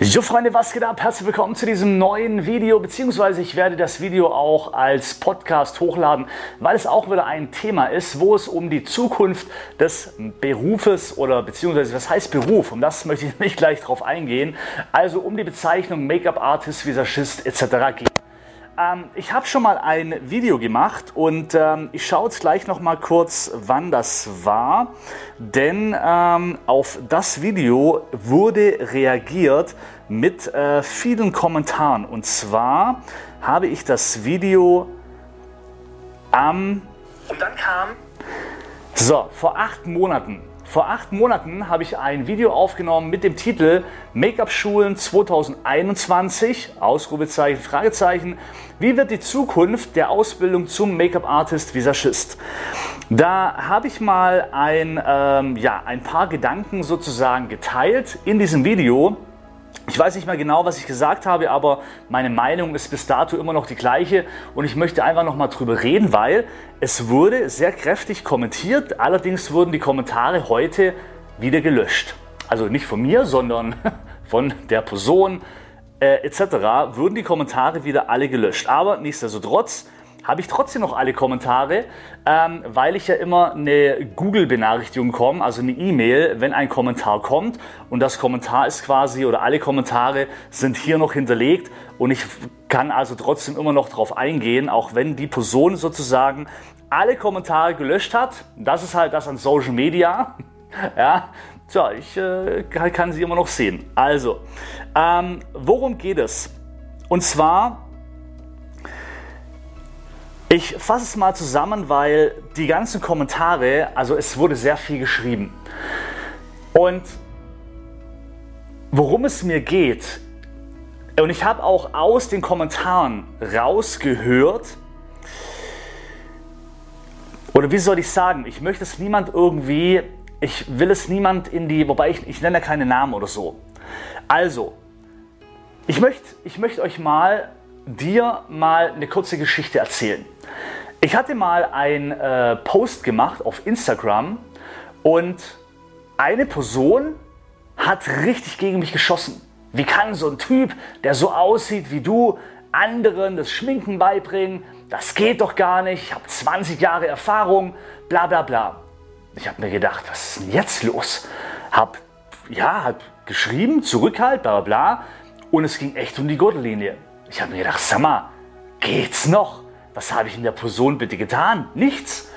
Jo Freunde, was geht ab? Herzlich willkommen zu diesem neuen Video, beziehungsweise ich werde das Video auch als Podcast hochladen, weil es auch wieder ein Thema ist, wo es um die Zukunft des Berufes oder beziehungsweise was heißt Beruf, um das möchte ich nicht gleich drauf eingehen, also um die Bezeichnung Make-up Artist, Visagist etc. geht. Ähm, ich habe schon mal ein Video gemacht und ähm, ich schaue jetzt gleich noch mal kurz, wann das war, denn ähm, auf das Video wurde reagiert mit äh, vielen Kommentaren. Und zwar habe ich das Video am und dann kam so vor acht Monaten vor acht Monaten habe ich ein Video aufgenommen mit dem Titel Make-up-Schulen 2021, Ausrufezeichen, Fragezeichen. Wie wird die Zukunft der Ausbildung zum Make-up-Artist Visagist? Da habe ich mal ein, ähm, ja, ein paar Gedanken sozusagen geteilt in diesem Video. Ich weiß nicht mehr genau, was ich gesagt habe, aber meine Meinung ist bis dato immer noch die gleiche und ich möchte einfach noch mal drüber reden, weil es wurde sehr kräftig kommentiert. Allerdings wurden die Kommentare heute wieder gelöscht. Also nicht von mir, sondern von der Person äh, etc. wurden die Kommentare wieder alle gelöscht. Aber nichtsdestotrotz habe ich trotzdem noch alle Kommentare, ähm, weil ich ja immer eine Google-Benachrichtigung komme, also eine E-Mail, wenn ein Kommentar kommt. Und das Kommentar ist quasi, oder alle Kommentare sind hier noch hinterlegt. Und ich kann also trotzdem immer noch darauf eingehen, auch wenn die Person sozusagen alle Kommentare gelöscht hat. Das ist halt das an Social Media. ja, tja, ich äh, kann sie immer noch sehen. Also, ähm, worum geht es? Und zwar ich fasse es mal zusammen, weil die ganzen Kommentare, also es wurde sehr viel geschrieben. Und worum es mir geht, und ich habe auch aus den Kommentaren rausgehört, oder wie soll ich sagen, ich möchte es niemand irgendwie, ich will es niemand in die, wobei ich, ich nenne keine Namen oder so. Also, ich möchte, ich möchte euch mal dir mal eine kurze Geschichte erzählen. Ich hatte mal einen äh, Post gemacht auf Instagram und eine Person hat richtig gegen mich geschossen. Wie kann so ein Typ, der so aussieht wie du, anderen das Schminken beibringen? Das geht doch gar nicht. Ich habe 20 Jahre Erfahrung, bla bla bla. Ich habe mir gedacht, was ist denn jetzt los? Hab, ja, hab geschrieben, Zurückhalt, bla bla bla. Und es ging echt um die Gürtellinie. Ich habe mir gedacht, sag mal, geht's noch? Was habe ich in der Person bitte getan? Nichts.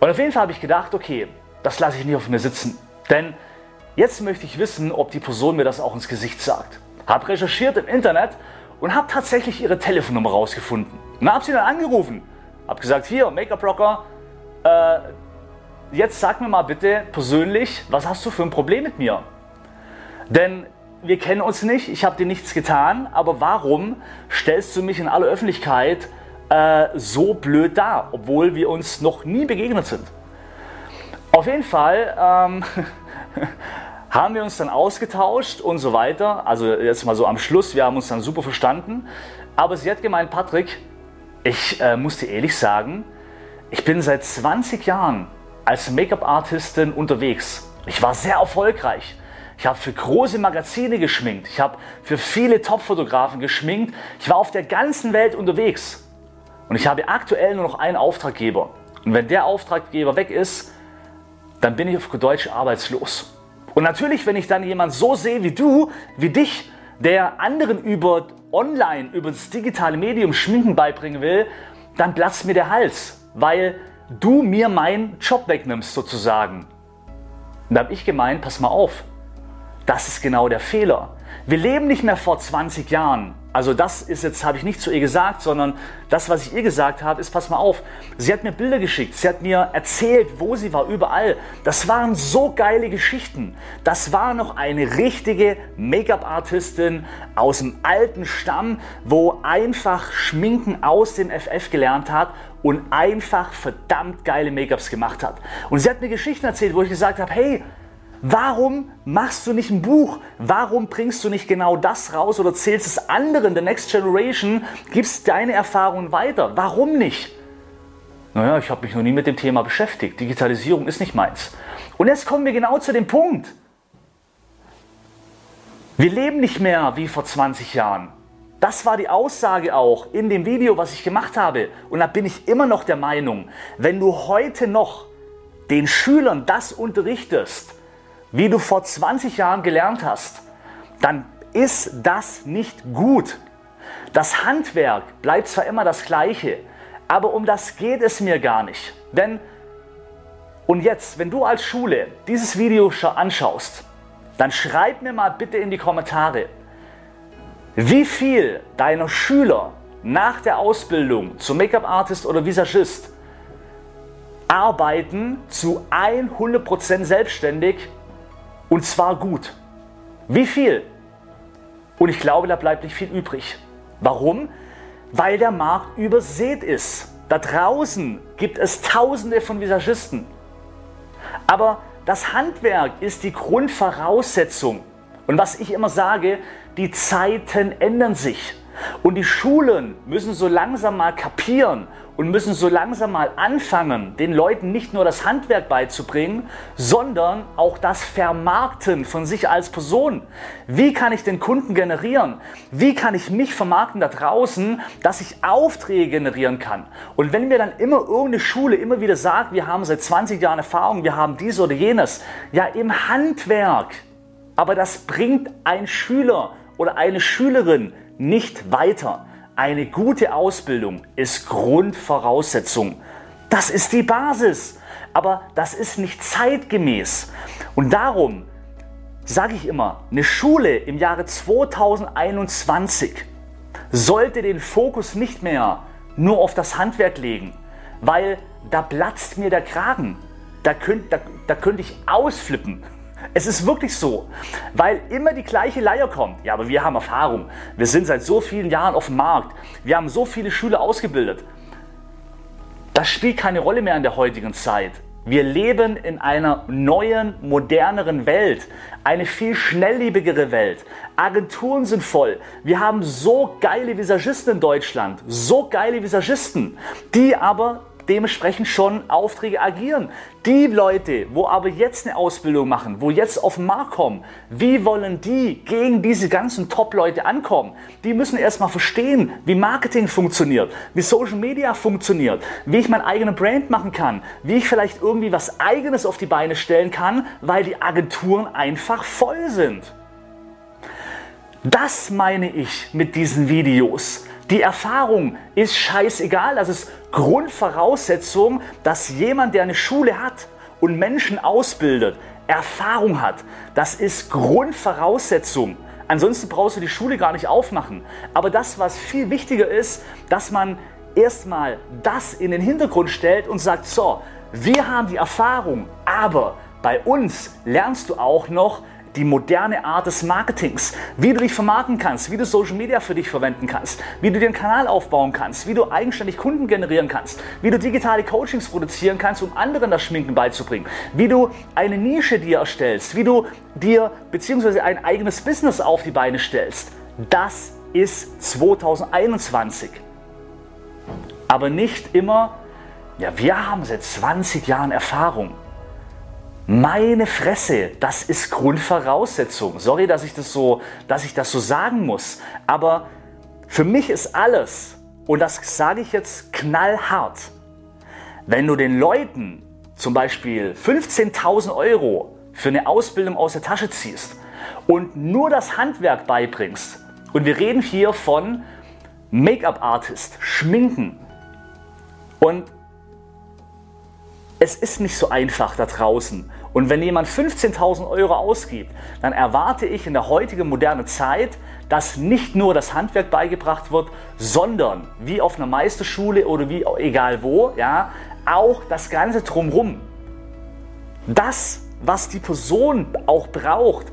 Und auf jeden Fall habe ich gedacht, okay, das lasse ich nicht auf mir sitzen. Denn jetzt möchte ich wissen, ob die Person mir das auch ins Gesicht sagt. Habe recherchiert im Internet und habe tatsächlich ihre Telefonnummer rausgefunden. Und habe sie dann angerufen. Habe gesagt, hier, Make-up-Rocker, äh, jetzt sag mir mal bitte persönlich, was hast du für ein Problem mit mir? Denn wir kennen uns nicht, ich habe dir nichts getan, aber warum stellst du mich in aller Öffentlichkeit äh, so blöd dar, obwohl wir uns noch nie begegnet sind? Auf jeden Fall ähm, haben wir uns dann ausgetauscht und so weiter. Also jetzt mal so am Schluss, wir haben uns dann super verstanden. Aber sie hat gemeint, Patrick, ich äh, muss dir ehrlich sagen, ich bin seit 20 Jahren als Make-up-Artistin unterwegs. Ich war sehr erfolgreich. Ich habe für große Magazine geschminkt. Ich habe für viele Top-Fotografen geschminkt. Ich war auf der ganzen Welt unterwegs. Und ich habe aktuell nur noch einen Auftraggeber. Und wenn der Auftraggeber weg ist, dann bin ich auf Deutsch arbeitslos. Und natürlich, wenn ich dann jemand so sehe wie du, wie dich, der anderen über online, über das digitale Medium Schminken beibringen will, dann platzt mir der Hals, weil du mir meinen Job wegnimmst sozusagen. Und da habe ich gemeint, pass mal auf, das ist genau der Fehler. Wir leben nicht mehr vor 20 Jahren. Also das ist jetzt, habe ich nicht zu ihr gesagt, sondern das, was ich ihr gesagt habe, ist, pass mal auf, sie hat mir Bilder geschickt, sie hat mir erzählt, wo sie war, überall. Das waren so geile Geschichten. Das war noch eine richtige Make-up-Artistin aus dem alten Stamm, wo einfach Schminken aus dem FF gelernt hat und einfach verdammt geile Make-ups gemacht hat. Und sie hat mir Geschichten erzählt, wo ich gesagt habe, hey, Warum machst du nicht ein Buch? Warum bringst du nicht genau das raus oder zählst es anderen, der Next Generation, gibst deine Erfahrungen weiter? Warum nicht? Naja, ich habe mich noch nie mit dem Thema beschäftigt. Digitalisierung ist nicht meins. Und jetzt kommen wir genau zu dem Punkt. Wir leben nicht mehr wie vor 20 Jahren. Das war die Aussage auch in dem Video, was ich gemacht habe. Und da bin ich immer noch der Meinung, wenn du heute noch den Schülern das unterrichtest, wie du vor 20 Jahren gelernt hast, dann ist das nicht gut. Das Handwerk bleibt zwar immer das gleiche, aber um das geht es mir gar nicht. Denn, und jetzt, wenn du als Schule dieses Video anschaust, dann schreib mir mal bitte in die Kommentare, wie viel deiner Schüler nach der Ausbildung zum Make-up-Artist oder Visagist arbeiten zu 100% selbstständig und zwar gut. Wie viel? Und ich glaube, da bleibt nicht viel übrig. Warum? Weil der Markt übersät ist. Da draußen gibt es Tausende von Visagisten. Aber das Handwerk ist die Grundvoraussetzung. Und was ich immer sage, die Zeiten ändern sich. Und die Schulen müssen so langsam mal kapieren und müssen so langsam mal anfangen, den Leuten nicht nur das Handwerk beizubringen, sondern auch das Vermarkten von sich als Person. Wie kann ich den Kunden generieren? Wie kann ich mich vermarkten da draußen, dass ich Aufträge generieren kann? Und wenn mir dann immer irgendeine Schule immer wieder sagt, wir haben seit 20 Jahren Erfahrung, wir haben dies oder jenes, ja im Handwerk, aber das bringt ein Schüler oder eine Schülerin nicht weiter. Eine gute Ausbildung ist Grundvoraussetzung. Das ist die Basis. Aber das ist nicht zeitgemäß. Und darum sage ich immer, eine Schule im Jahre 2021 sollte den Fokus nicht mehr nur auf das Handwerk legen, weil da platzt mir der Kragen. Da könnte da, da könnt ich ausflippen. Es ist wirklich so, weil immer die gleiche Leier kommt. Ja, aber wir haben Erfahrung. Wir sind seit so vielen Jahren auf dem Markt. Wir haben so viele Schüler ausgebildet. Das spielt keine Rolle mehr in der heutigen Zeit. Wir leben in einer neuen, moderneren Welt, eine viel schnelllebigere Welt. Agenturen sind voll. Wir haben so geile Visagisten in Deutschland, so geile Visagisten, die aber dementsprechend schon Aufträge agieren. Die Leute, wo aber jetzt eine Ausbildung machen, wo jetzt auf den Markt kommen, wie wollen die gegen diese ganzen Top-Leute ankommen? Die müssen erstmal verstehen, wie Marketing funktioniert, wie Social Media funktioniert, wie ich mein eigenes Brand machen kann, wie ich vielleicht irgendwie was eigenes auf die Beine stellen kann, weil die Agenturen einfach voll sind. Das meine ich mit diesen Videos. Die Erfahrung ist scheißegal. Das ist Grundvoraussetzung, dass jemand, der eine Schule hat und Menschen ausbildet, Erfahrung hat. Das ist Grundvoraussetzung. Ansonsten brauchst du die Schule gar nicht aufmachen. Aber das, was viel wichtiger ist, dass man erstmal das in den Hintergrund stellt und sagt, so, wir haben die Erfahrung, aber bei uns lernst du auch noch, die moderne Art des Marketings, wie du dich vermarkten kannst, wie du Social Media für dich verwenden kannst, wie du dir einen Kanal aufbauen kannst, wie du eigenständig Kunden generieren kannst, wie du digitale Coachings produzieren kannst, um anderen das Schminken beizubringen, wie du eine Nische dir erstellst, wie du dir bzw. ein eigenes Business auf die Beine stellst. Das ist 2021. Aber nicht immer, ja, wir haben seit 20 Jahren Erfahrung. Meine Fresse, das ist Grundvoraussetzung. Sorry, dass ich das so, dass ich das so sagen muss, aber für mich ist alles und das sage ich jetzt knallhart. Wenn du den Leuten zum Beispiel 15.000 Euro für eine Ausbildung aus der Tasche ziehst und nur das Handwerk beibringst, und wir reden hier von Make-up-Artist, Schminken, und es ist nicht so einfach da draußen. Und wenn jemand 15.000 Euro ausgibt, dann erwarte ich in der heutigen modernen Zeit, dass nicht nur das Handwerk beigebracht wird, sondern wie auf einer Meisterschule oder wie egal wo, ja, auch das Ganze drumherum. Das, was die Person auch braucht,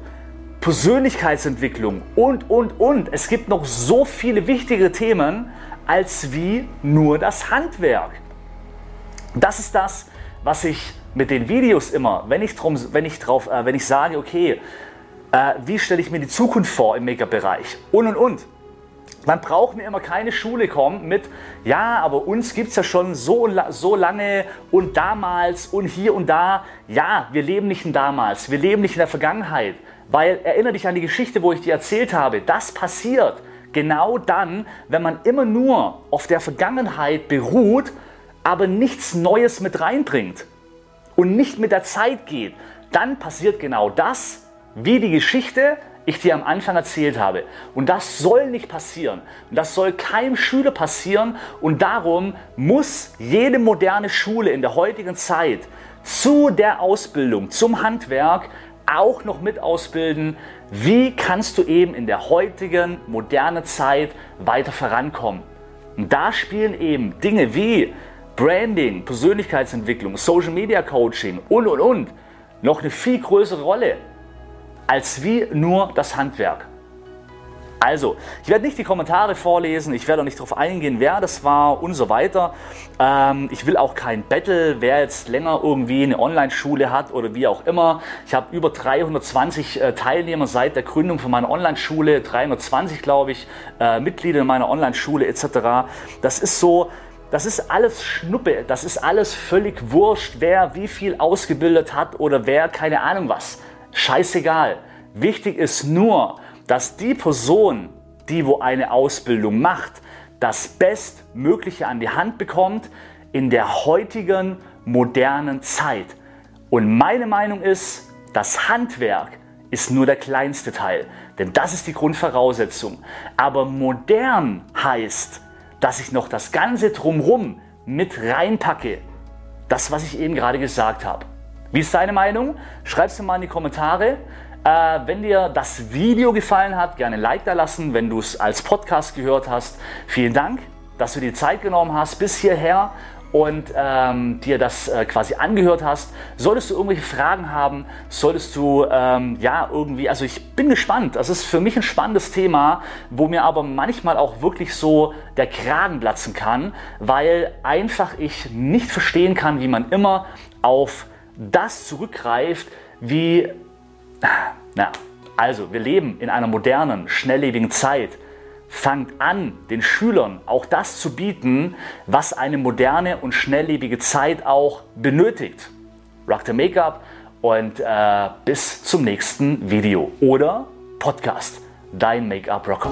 Persönlichkeitsentwicklung und, und, und. Es gibt noch so viele wichtige Themen als wie nur das Handwerk. Das ist das, was ich mit den Videos immer, wenn ich, drum, wenn ich, drauf, äh, wenn ich sage, okay, äh, wie stelle ich mir die Zukunft vor im Make-up-Bereich und und und. Man braucht mir immer keine Schule kommen mit, ja, aber uns gibt es ja schon so, so lange und damals und hier und da. Ja, wir leben nicht in damals, wir leben nicht in der Vergangenheit. Weil erinnere dich an die Geschichte, wo ich dir erzählt habe, das passiert genau dann, wenn man immer nur auf der Vergangenheit beruht, aber nichts Neues mit reinbringt und nicht mit der Zeit geht, dann passiert genau das, wie die Geschichte ich dir am Anfang erzählt habe. Und das soll nicht passieren. Und das soll keinem Schüler passieren. Und darum muss jede moderne Schule in der heutigen Zeit zu der Ausbildung, zum Handwerk auch noch mit ausbilden, wie kannst du eben in der heutigen modernen Zeit weiter vorankommen. Und da spielen eben Dinge wie Branding, Persönlichkeitsentwicklung, Social Media Coaching und und und noch eine viel größere Rolle als wie nur das Handwerk. Also, ich werde nicht die Kommentare vorlesen, ich werde auch nicht darauf eingehen, wer das war und so weiter. Ähm, ich will auch kein Battle, wer jetzt länger irgendwie eine Online-Schule hat oder wie auch immer. Ich habe über 320 äh, Teilnehmer seit der Gründung von meiner Online-Schule, 320 glaube ich, äh, Mitglieder in meiner Online-Schule etc. Das ist so, das ist alles Schnuppe, das ist alles völlig wurscht, wer wie viel ausgebildet hat oder wer keine Ahnung was. Scheißegal. Wichtig ist nur, dass die Person, die wo eine Ausbildung macht, das Bestmögliche an die Hand bekommt in der heutigen modernen Zeit. Und meine Meinung ist, das Handwerk ist nur der kleinste Teil, denn das ist die Grundvoraussetzung. Aber modern heißt, dass ich noch das Ganze drumherum mit reinpacke. Das, was ich eben gerade gesagt habe. Wie ist deine Meinung? Schreib es mir mal in die Kommentare. Äh, wenn dir das Video gefallen hat, gerne ein Like da lassen. Wenn du es als Podcast gehört hast, vielen Dank, dass du dir Zeit genommen hast bis hierher und ähm, dir das äh, quasi angehört hast. Solltest du irgendwelche Fragen haben, solltest du ähm, ja irgendwie, also ich bin gespannt. Das ist für mich ein spannendes Thema, wo mir aber manchmal auch wirklich so der Kragen platzen kann, weil einfach ich nicht verstehen kann, wie man immer auf das zurückgreift, wie, na, also wir leben in einer modernen, schnelllebigen Zeit. Fangt an, den Schülern auch das zu bieten, was eine moderne und schnelllebige Zeit auch benötigt. Rock the Make-up und äh, bis zum nächsten Video oder Podcast. Dein Make-up Rocker.